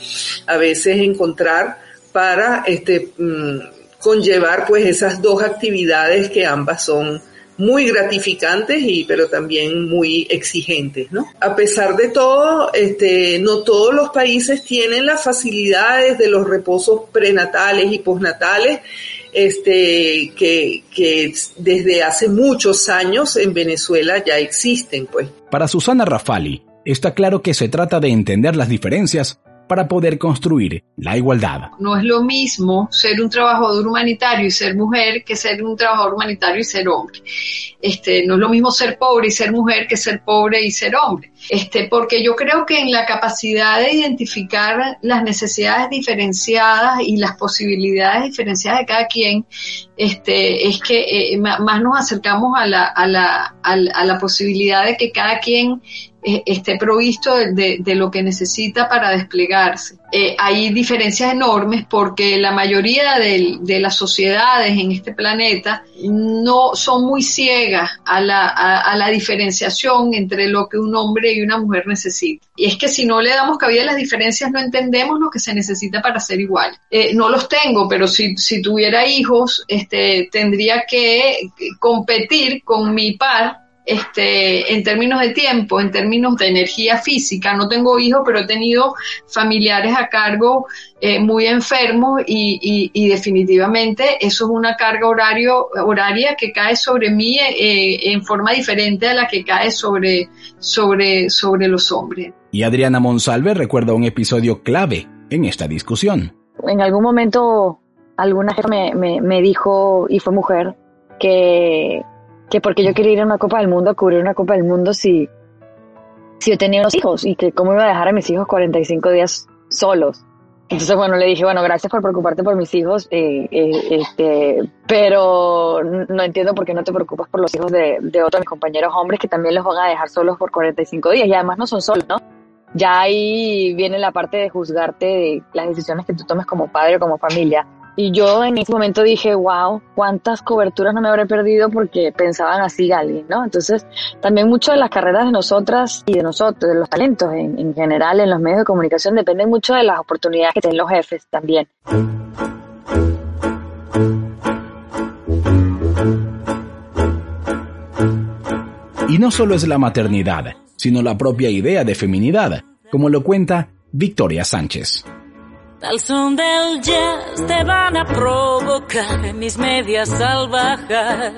S2: a veces encontrar para este, mm, conllevar pues esas dos actividades que ambas son muy gratificantes y pero también muy exigentes, ¿no? A pesar de todo, este, no todos los países tienen las facilidades de los reposos prenatales y postnatales, este, que, que desde hace muchos años en Venezuela ya existen, pues.
S1: Para Susana Rafali, está claro que se trata de entender las diferencias para poder construir la igualdad.
S6: No es lo mismo ser un trabajador humanitario y ser mujer que ser un trabajador humanitario y ser hombre. Este, no es lo mismo ser pobre y ser mujer que ser pobre y ser hombre. Este, porque yo creo que en la capacidad de identificar las necesidades diferenciadas y las posibilidades diferenciadas de cada quien, este, es que eh, más nos acercamos a la, a, la, a la posibilidad de que cada quien eh, esté provisto de, lo que necesita para desplegarse. Eh, hay diferencias enormes porque la mayoría de, las sociedades en este planeta no son muy ciegas a la, a la diferenciación entre lo que un hombre y una mujer necesitan. Y es que si no le damos cabida a las diferencias, no entendemos lo que se necesita para ser igual. Eh, no los tengo, pero si, si tuviera hijos, este, tendría que competir con mi par este, en términos de tiempo, en términos de energía física. No tengo hijos, pero he tenido familiares a cargo eh, muy enfermos y, y, definitivamente eso es una carga horario, horaria que cae sobre mí eh, en forma diferente a la que cae sobre, sobre, sobre los hombres.
S1: Y Adriana Monsalve recuerda un episodio clave en esta discusión.
S3: En algún momento alguna gente me, me, me dijo, y fue mujer, que que porque yo quería ir a una Copa del Mundo, a cubrir una Copa del Mundo si, si yo tenía unos hijos y que cómo iba a dejar a mis hijos 45 días solos. Entonces, bueno, le dije, bueno, gracias por preocuparte por mis hijos, eh, eh, este, pero no entiendo por qué no te preocupas por los hijos de, de otros compañeros hombres que también los van a dejar solos por 45 días y además no son solos, ¿no? Ya ahí viene la parte de juzgarte de las decisiones que tú tomes como padre o como familia. Y yo en ese momento dije, wow, cuántas coberturas no me habré perdido porque pensaban así alguien, ¿no? Entonces, también mucho de las carreras de nosotras y de nosotros, de los talentos en, en general en los medios de comunicación, dependen mucho de las oportunidades que tienen los jefes también.
S1: Y no solo es la maternidad, sino la propia idea de feminidad, como lo cuenta Victoria Sánchez.
S10: Al son del jazz te van a provocar mis medias salvajes.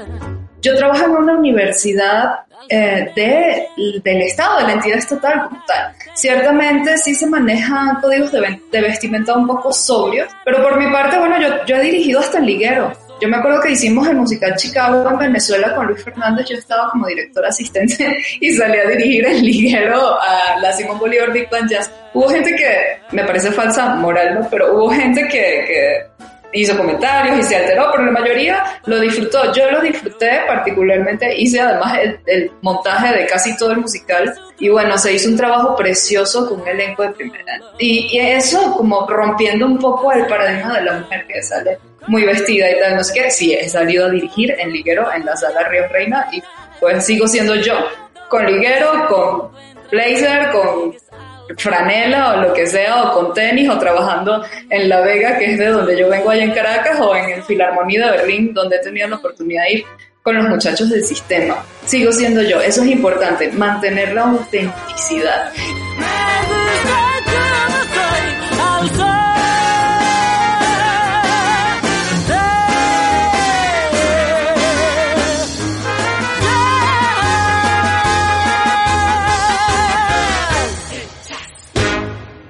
S5: Yo trabajo en una universidad eh, de, del Estado, de la entidad estatal como tal. Ciertamente sí se manejan códigos de, de vestimenta un poco sobrios, pero por mi parte, bueno, yo, yo he dirigido hasta el liguero. Yo me acuerdo que hicimos el musical Chicago en Venezuela con Luis Fernández, yo estaba como director asistente [LAUGHS] y salí a dirigir el liguero a la Simón Bolívar Big Band Jazz. Hubo gente que, me parece falsa moral, ¿no? pero hubo gente que, que hizo comentarios y se alteró, pero la mayoría lo disfrutó. Yo lo disfruté particularmente, hice además el, montaje de casi todo el musical y bueno, se hizo un trabajo precioso con un elenco de primera. Y, y eso como rompiendo un poco el paradigma de la mujer que sale muy vestida y tal, no sé qué, sí, he salido a dirigir en liguero en la sala Río Reina y pues sigo siendo yo, con liguero, con blazer, con franela o lo que sea, o con tenis, o trabajando en La Vega, que es de donde yo vengo allá en Caracas, o en el Filarmonía de Berlín, donde he tenido la oportunidad de ir con los muchachos del sistema. Sigo siendo yo, eso es importante, mantener la autenticidad.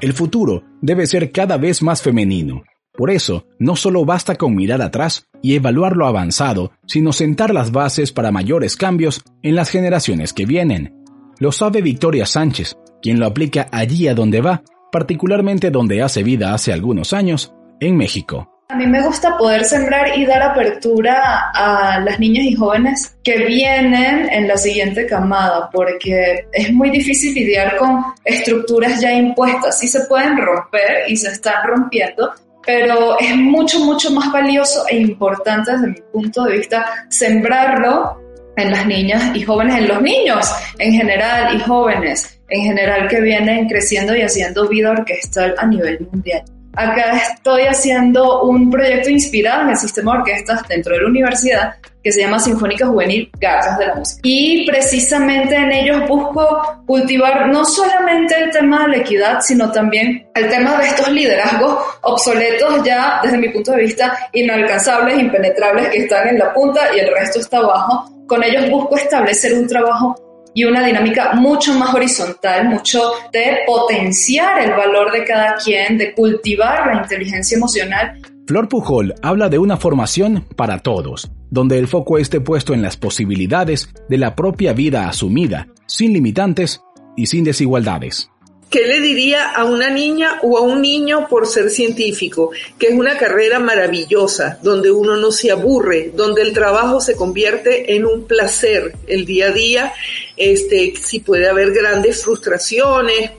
S1: El futuro debe ser cada vez más femenino. Por eso, no solo basta con mirar atrás y evaluar lo avanzado, sino sentar las bases para mayores cambios en las generaciones que vienen. Lo sabe Victoria Sánchez, quien lo aplica allí a donde va, particularmente donde hace vida hace algunos años, en México.
S5: A mí me gusta poder sembrar y dar apertura a las niñas y jóvenes que vienen en la siguiente camada, porque es muy difícil lidiar con estructuras ya impuestas. Sí se pueden romper y se están rompiendo, pero es mucho, mucho más valioso e importante desde mi punto de vista sembrarlo en las niñas y jóvenes, en los niños en general y jóvenes en general que vienen creciendo y haciendo vida orquestal a nivel mundial. Acá estoy haciendo un proyecto inspirado en el sistema de orquestas dentro de la universidad que se llama Sinfónica Juvenil Gatas de la Música. Y precisamente en ellos busco cultivar no solamente el tema de la equidad, sino también el tema de estos liderazgos obsoletos ya desde mi punto de vista inalcanzables, impenetrables, que están en la punta y el resto está abajo. Con ellos busco establecer un trabajo y una dinámica mucho más horizontal, mucho de potenciar el valor de cada quien, de cultivar la inteligencia emocional.
S1: Flor Pujol habla de una formación para todos, donde el foco esté puesto en las posibilidades de la propia vida asumida, sin limitantes y sin desigualdades.
S2: ¿Qué le diría a una niña o a un niño por ser científico? Que es una carrera maravillosa, donde uno no se aburre, donde el trabajo se convierte en un placer el día a día. Este, si puede haber grandes frustraciones,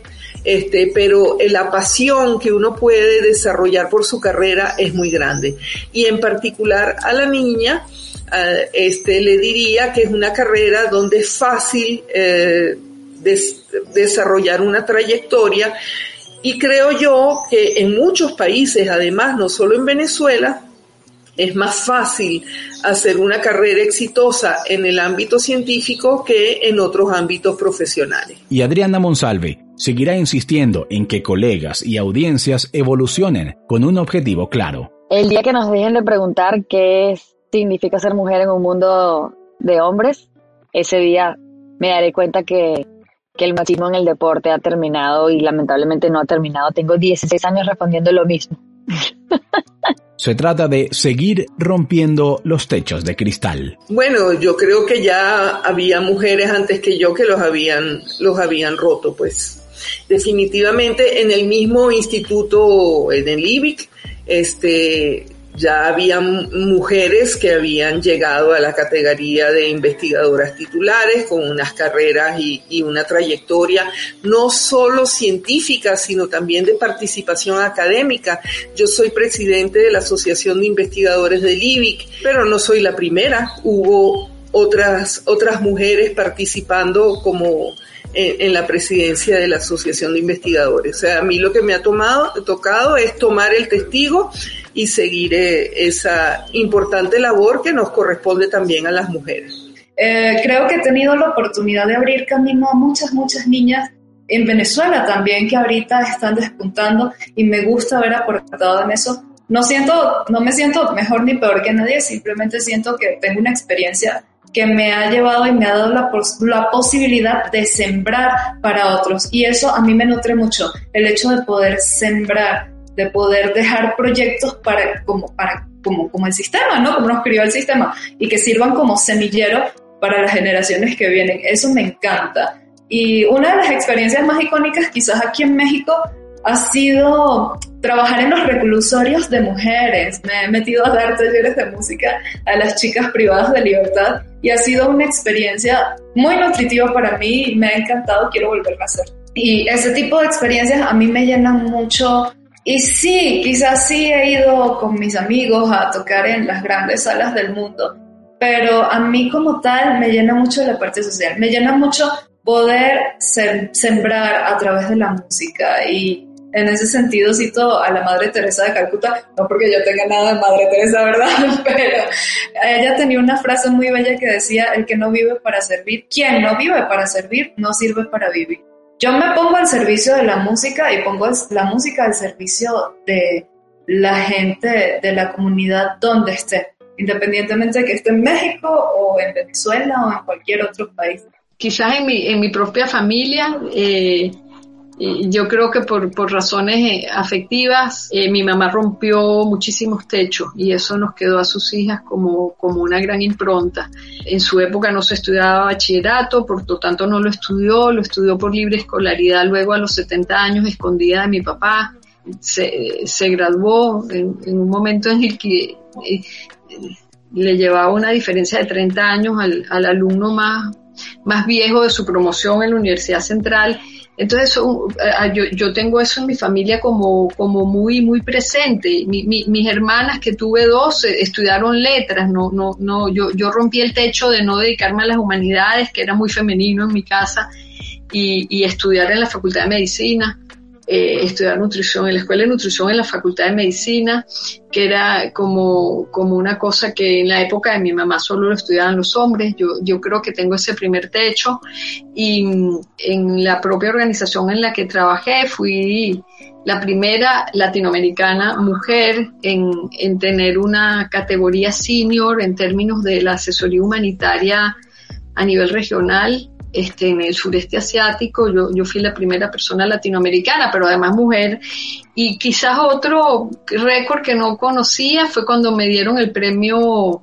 S2: este, pero la pasión que uno puede desarrollar por su carrera es muy grande. Y en particular a la niña, este, le diría que es una carrera donde es fácil eh, desarrollar una trayectoria y creo yo que en muchos países, además, no solo en Venezuela, es más fácil hacer una carrera exitosa en el ámbito científico que en otros ámbitos profesionales.
S1: Y Adriana Monsalve seguirá insistiendo en que colegas y audiencias evolucionen con un objetivo claro.
S3: El día que nos dejen de preguntar qué significa ser mujer en un mundo de hombres, ese día me daré cuenta que que el machismo en el deporte ha terminado y lamentablemente no ha terminado. Tengo 16 años respondiendo lo mismo.
S1: Se trata de seguir rompiendo los techos de cristal.
S2: Bueno, yo creo que ya había mujeres antes que yo que los habían, los habían roto, pues. Definitivamente en el mismo instituto, en el IBIC, este, ya había mujeres que habían llegado a la categoría de investigadoras titulares con unas carreras y, una trayectoria no solo científica, sino también de participación académica. Yo soy presidente de la Asociación de Investigadores del IBIC, pero no soy la primera. Hubo otras, otras mujeres participando como en, la presidencia de la Asociación de Investigadores. O sea, a mí lo que me ha tomado, tocado es tomar el testigo y seguir eh, esa importante labor que nos corresponde también a las mujeres.
S5: Eh, creo que he tenido la oportunidad de abrir camino a muchas, muchas niñas en Venezuela también que ahorita están despuntando y me gusta haber aportado en eso. No siento, no me siento mejor ni peor que nadie, simplemente siento que tengo una experiencia que me ha llevado y me ha dado la, la, posibilidad de sembrar para otros. Y eso a mí me nutre mucho, el hecho de poder sembrar, de poder dejar proyectos para, como, para, como, como el sistema, ¿no? Como nos crió el sistema, y que sirvan como semillero para las generaciones que vienen. Eso me encanta. Y una de las experiencias más icónicas quizás aquí en México ha sido trabajar en los reclusorios de mujeres. Me he metido a dar talleres de música a las chicas privadas de libertad y ha sido una experiencia muy nutritiva para mí, me ha encantado, quiero volverla a hacer. Y ese tipo de experiencias a mí me llenan mucho. Y sí, quizás sí he ido con mis amigos a tocar en las grandes salas del mundo, pero a mí como tal me llena mucho la parte social, me llena mucho poder sembrar a través de la música y en ese sentido cito a la Madre Teresa de Calcuta, no porque yo tenga nada de Madre Teresa, ¿verdad? [LAUGHS] Pero ella tenía una frase muy bella que decía, el que no vive para servir, quien no vive para servir, no sirve para vivir. Yo me pongo al servicio de la música y pongo la música al servicio de la gente de la comunidad donde esté, independientemente de que esté en México o en Venezuela o en cualquier otro país.
S6: Quizás en mi, en mi propia familia, eh, yo creo que por, por razones eh, afectivas, eh, mi mamá rompió muchísimos techos y eso nos quedó a sus hijas como, como una gran impronta. En su época no se estudiaba bachillerato, por lo tanto no lo estudió, lo estudió por libre escolaridad luego a los 70 años, escondida de mi papá. Se, se graduó en, un momento en el que eh, le llevaba una diferencia de 30 años al, al alumno más, más viejo de su promoción en la Universidad Central entonces eh, yo, yo, tengo eso en mi familia como, como muy, muy presente. mis hermanas, que tuve dos, eh, estudiaron letras, no, no, no, yo, yo rompí el techo de no dedicarme a las humanidades, que era muy femenino en mi casa, y, y estudiar en la Facultad de Medicina eh, estudiar nutrición en la escuela de nutrición en la facultad de medicina, que era como, como una cosa que en la época de mi mamá solo lo estudiaban los hombres. Yo, yo creo que tengo ese primer techo y mm, en la propia organización en la que trabajé fui la primera latinoamericana mujer en, en tener una categoría senior en términos de la asesoría humanitaria a nivel regional este, en el sureste asiático, yo, yo fui la primera persona latinoamericana, pero además mujer. Y quizás otro récord que no conocía fue cuando me dieron el premio,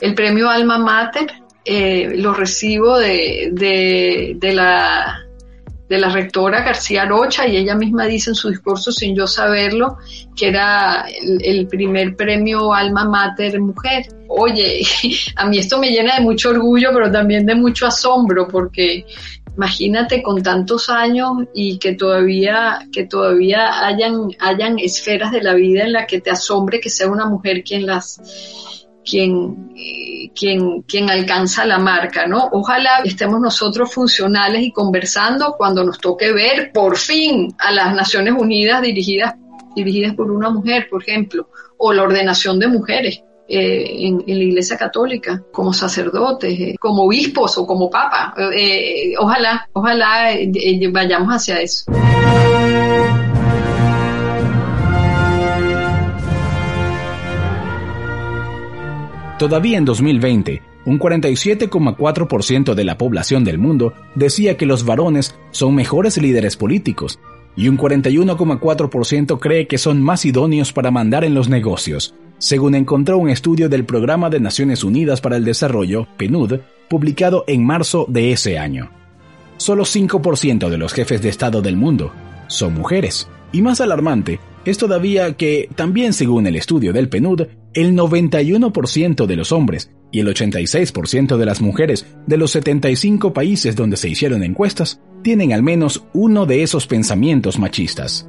S6: el premio Alma Mater. Eh, lo recibo de, de, de la de la rectora García Rocha y ella misma dice en su discurso sin yo saberlo que era el, primer premio alma mater mujer. Oye, [LAUGHS] a mí esto me llena de mucho orgullo, pero también de mucho asombro porque imagínate con tantos años y que todavía que todavía hayan hayan esferas de la vida en la que te asombre que sea una mujer quien las quien, quien, quien alcanza la marca, ¿no? Ojalá estemos nosotros funcionales y conversando cuando nos toque ver por fin a las Naciones Unidas dirigidas, dirigidas por una mujer, por ejemplo, o la ordenación de mujeres. Eh, en, la Iglesia Católica, como sacerdotes, eh, como obispos o como papa. Eh, ojalá, ojalá vayamos hacia eso.
S1: Todavía en 2020, un 47,4% de la población del mundo decía que los varones son mejores líderes políticos y un 41,4% cree que son más idóneos para mandar en los negocios, según encontró un estudio del Programa de Naciones Unidas para el Desarrollo, PNUD, publicado en marzo de ese año. Solo 5% de los jefes de Estado del mundo son mujeres. Y más alarmante es todavía que, también según el estudio del PNUD, el 91% de los hombres y el 86% de las mujeres de los 75 países donde se hicieron encuestas tienen al menos uno de esos pensamientos machistas.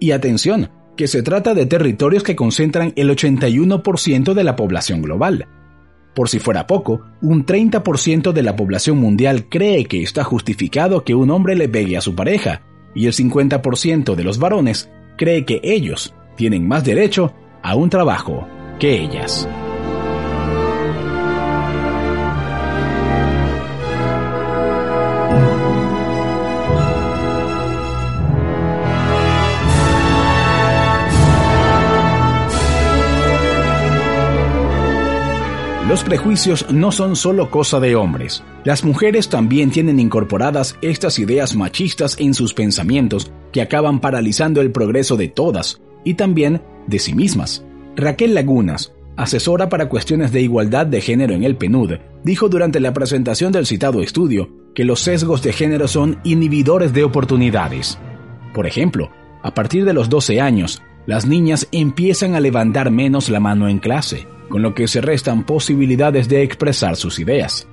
S1: Y atención, que se trata de territorios que concentran el 81% de la población global. Por si fuera poco, un 30% de la población mundial cree que está justificado que un hombre le pegue a su pareja, y el 50% de los varones cree que ellos tienen más derecho a un trabajo que ellas. Los prejuicios no son solo cosa de hombres. Las mujeres también tienen incorporadas estas ideas machistas en sus pensamientos que acaban paralizando el progreso de todas y también de sí mismas. Raquel Lagunas, asesora para cuestiones de igualdad de género en el PNUD, dijo durante la presentación del citado estudio que los sesgos de género son inhibidores de oportunidades. Por ejemplo, a partir de los 12 años, las niñas empiezan a levantar menos la mano en clase con lo que se restan posibilidades de expresar sus ideas.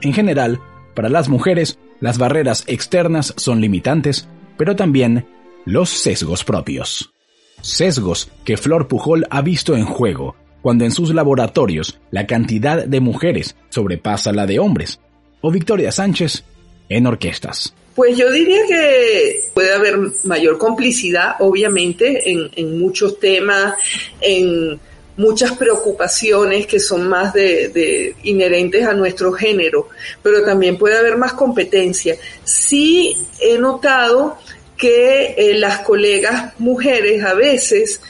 S1: En general, para las mujeres, las barreras externas son limitantes, pero también los sesgos propios. Sesgos que Flor Pujol ha visto en juego cuando en sus laboratorios la cantidad de mujeres sobrepasa la de hombres, o Victoria Sánchez en orquestas.
S2: Pues yo diría que puede haber mayor complicidad, obviamente, en, muchos temas, en muchas preocupaciones que son más de, inherentes a nuestro género, pero también puede haber más competencia. Sí he notado que eh, las colegas mujeres a veces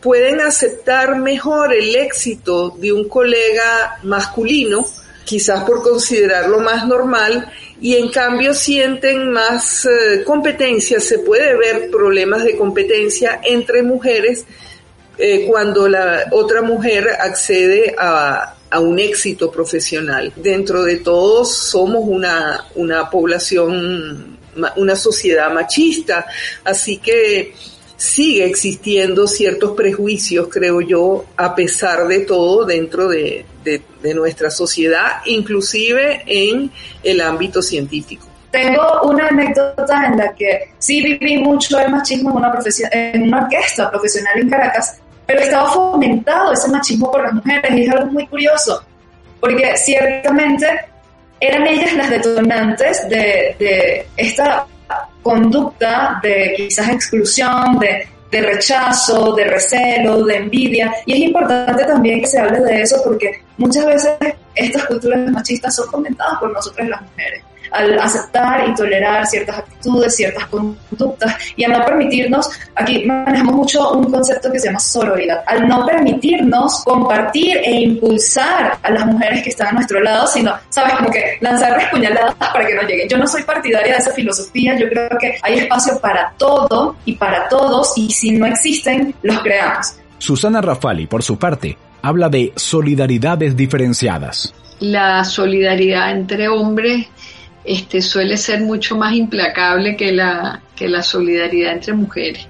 S2: pueden aceptar mejor el éxito de un colega masculino, quizás por considerarlo más normal, y en cambio sienten más eh, competencia, se puede ver problemas de competencia entre mujeres eh, cuando la otra mujer accede a, un éxito profesional. Dentro de todos somos una, una población, una sociedad machista, así que sigue existiendo ciertos prejuicios, creo yo, a pesar de todo dentro de, de nuestra sociedad, inclusive en el ámbito científico.
S5: Tengo una anécdota en la que sí viví mucho el machismo en una, en una orquesta profesional en Caracas pero estaba fomentado ese machismo por las mujeres y es algo muy curioso, porque ciertamente eran ellas las detonantes de, esta conducta de quizás exclusión, de, de rechazo, de recelo, de envidia. Y es importante también que se hable de eso porque muchas veces estas culturas machistas son fomentadas por nosotras las mujeres al aceptar y tolerar ciertas actitudes, ciertas conductas y a no permitirnos, aquí manejamos mucho un concepto que se llama sororidad, al no permitirnos compartir e impulsar a las mujeres que están a nuestro lado, sino, sabes, como que lanzar puñaladas para que no lleguen. Yo no soy partidaria de esa filosofía, yo creo que hay espacio para todo y para todos y si no existen, los creamos.
S1: Susana Rafali, por su parte, habla de solidaridades diferenciadas.
S6: La solidaridad entre hombres este, suele ser mucho más implacable que la, que la solidaridad entre mujeres.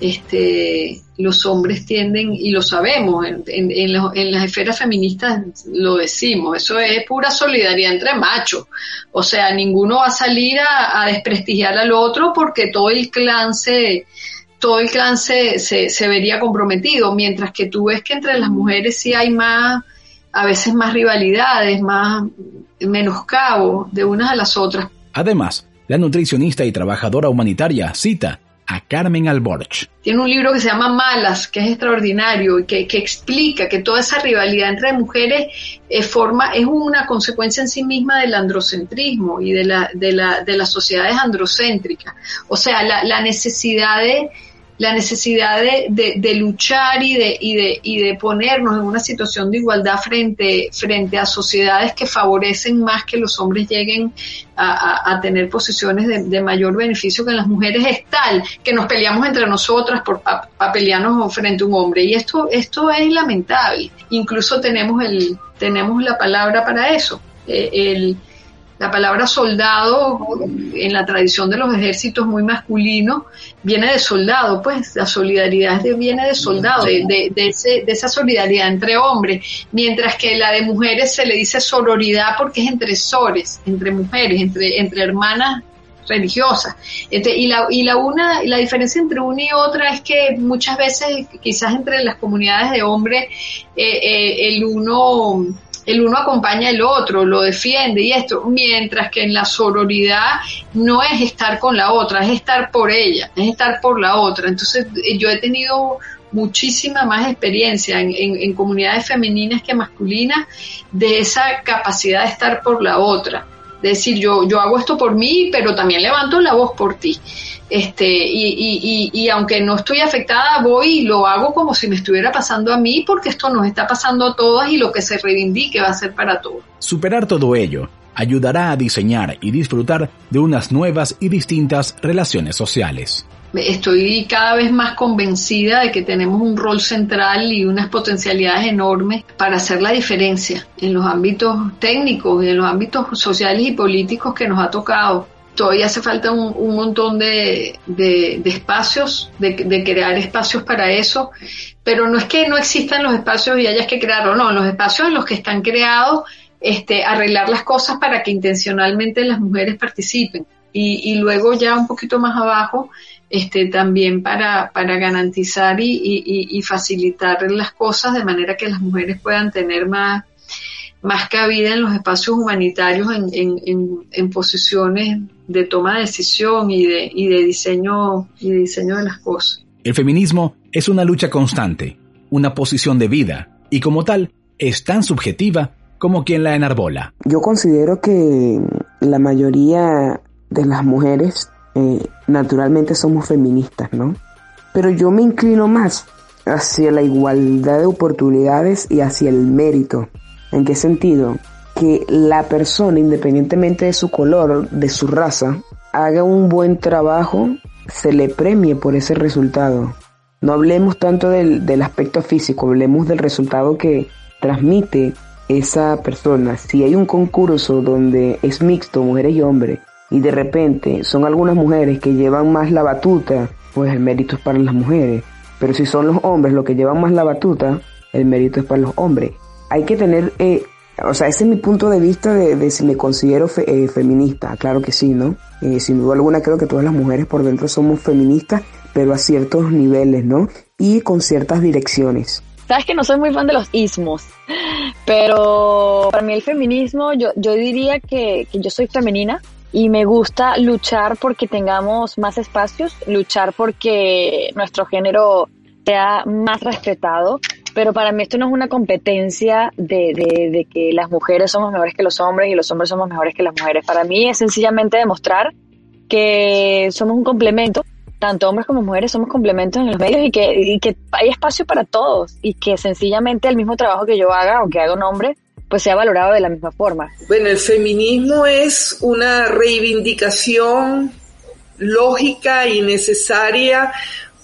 S6: Este, los hombres tienden, y lo sabemos, en, en, las esferas feministas lo decimos, eso es pura solidaridad entre machos. O sea, ninguno va a salir a, desprestigiar al otro porque todo el clan se, todo el clan se, se, se, vería comprometido, mientras que tú ves que entre las mujeres sí hay más, a veces más rivalidades, más menoscabo de unas a las otras.
S1: Además, la nutricionista y trabajadora humanitaria cita a Carmen Alborch.
S6: Tiene un libro que se llama Malas, que es extraordinario y que, explica que toda esa rivalidad entre mujeres eh, forma, es una consecuencia en sí misma del androcentrismo y de, la, de, la, de las sociedades androcéntricas. O sea, la, la necesidad de la necesidad de, de, luchar y de, y, de, y de ponernos en una situación de igualdad frente, frente a sociedades que favorecen más que los hombres lleguen a, a, tener posiciones de, de, mayor beneficio que las mujeres es tal que nos peleamos entre nosotras por a, pelearnos frente a un hombre. Y esto esto es lamentable. Incluso tenemos el tenemos la palabra para eso. Eh, el la palabra soldado en la tradición de los ejércitos muy masculino viene de soldado, pues la solidaridad viene de soldado, de, de, esa solidaridad entre hombres, mientras que la de mujeres se le dice sororidad porque es entre sores, entre mujeres, entre, entre hermanas religiosas. Este, y la, y la una, la diferencia entre una y otra es que muchas veces, quizás entre las comunidades de hombres, eh, eh, el uno el uno acompaña al otro, lo defiende y esto, mientras que en la sororidad no es estar con la otra, es estar por ella, es estar por la otra. Entonces yo he tenido muchísima más experiencia en, en, comunidades femeninas que masculinas de esa capacidad de estar por la otra. De decir, yo, yo hago esto por mí, pero también levanto la voz por ti. Este, y, y, y, aunque no estoy afectada, voy y lo hago como si me estuviera pasando a mí, porque esto nos está pasando a todas y lo que se reivindique va a ser para todos.
S1: Superar todo ello ayudará a diseñar y disfrutar de unas nuevas y distintas relaciones sociales.
S6: Estoy cada vez más convencida de que tenemos un rol central y unas potencialidades enormes para hacer la diferencia en los ámbitos técnicos y en los ámbitos sociales y políticos que nos ha tocado todavía hace falta un, montón de, espacios, de, crear espacios para eso, pero no es que no existan los espacios y hayas que crearlos, no, los espacios en los que están creados, este, arreglar las cosas para que intencionalmente las mujeres participen. Y, luego ya un poquito más abajo, este, también para, para garantizar y, facilitar las cosas de manera que las mujeres puedan tener más, más cabida en los espacios humanitarios en, en, en posiciones de toma de decisión y de, y de diseño y de diseño de las cosas.
S1: El feminismo es una lucha constante, una posición de vida, y como tal, es tan subjetiva como quien la enarbola.
S4: Yo considero que la mayoría de las mujeres eh, naturalmente somos feministas, ¿no? Pero yo me inclino más hacia la igualdad de oportunidades y hacia el mérito. ¿En qué sentido? que la persona, independientemente de su color, de su raza, haga un buen trabajo, se le premie por ese resultado. No hablemos tanto del, del aspecto físico, hablemos del resultado que transmite esa persona. Si hay un concurso donde es mixto, mujeres y hombres, y de repente son algunas mujeres que llevan más la batuta, pues el mérito es para las mujeres. Pero si son los hombres los que llevan más la batuta, el mérito es para los hombres. Hay que tener eh, o sea, ese es mi punto de vista de, si me considero eh, feminista. Claro que sí, ¿no? Eh, sin duda alguna creo que todas las mujeres por dentro somos feministas, pero a ciertos niveles, ¿no? Y con ciertas direcciones.
S3: Sabes que no soy muy fan de los ismos, pero para mí el feminismo, yo, yo diría que, que yo soy femenina y me gusta luchar porque tengamos más espacios, luchar porque nuestro género sea más respetado pero para mí esto no es una competencia de, de, que las mujeres somos mejores que los hombres y los hombres somos mejores que las mujeres. Para mí es sencillamente demostrar que somos un complemento, tanto hombres como mujeres somos complementos en los medios y que, y que hay espacio para todos y que sencillamente el mismo trabajo que yo haga o que haga un hombre pues sea valorado de la misma forma.
S2: Bueno, el feminismo es una reivindicación lógica y necesaria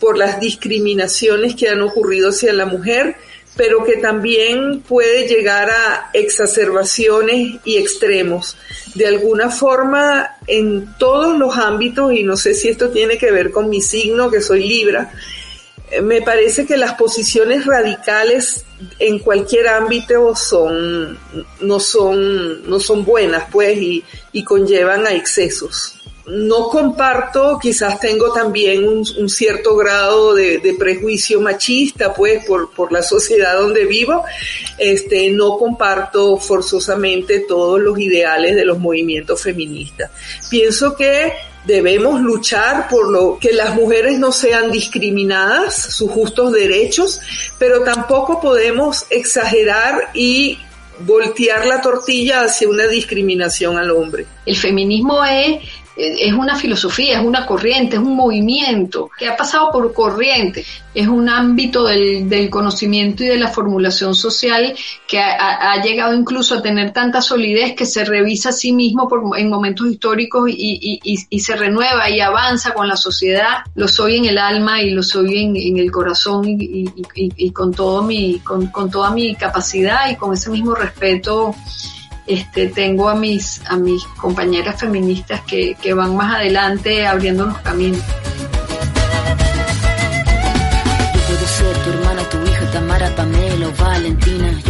S2: por las discriminaciones que han ocurrido hacia la mujer, pero que también puede llegar a exacerbaciones y extremos. De alguna forma, en todos los ámbitos, y no sé si esto tiene que ver con mi signo, que soy Libra, me parece que las posiciones radicales en cualquier ámbito son no son no son buenas pues y, y conllevan a excesos no comparto, quizás tengo también un, cierto grado de, prejuicio machista, pues, por, por, la sociedad donde vivo, este, no comparto forzosamente todos los ideales de los movimientos feministas. Pienso que debemos luchar por lo que las mujeres no sean discriminadas, sus justos derechos, pero tampoco podemos exagerar y voltear la tortilla hacia una discriminación al hombre.
S6: El feminismo es es una filosofía, es una corriente, es un movimiento que ha pasado por corriente, es un ámbito del, conocimiento y de la formulación social que ha, llegado incluso a tener tanta solidez que se revisa a sí mismo por, en momentos históricos y, se renueva y avanza con la sociedad. Lo soy en el alma y lo soy en, el corazón y, con, todo mi, con, con toda mi capacidad y con ese mismo respeto este, tengo a mis, a mis compañeras feministas que, que van más adelante abriendo los caminos.
S10: Yo puedo ser tu hermana, tu hija, Tamara, Pamela o Valentina.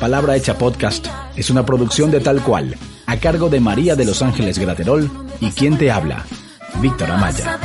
S1: Palabra Hecha Podcast es una producción de tal cual, a cargo de María de Los Ángeles Graterol y quien te habla, Víctor Amaya.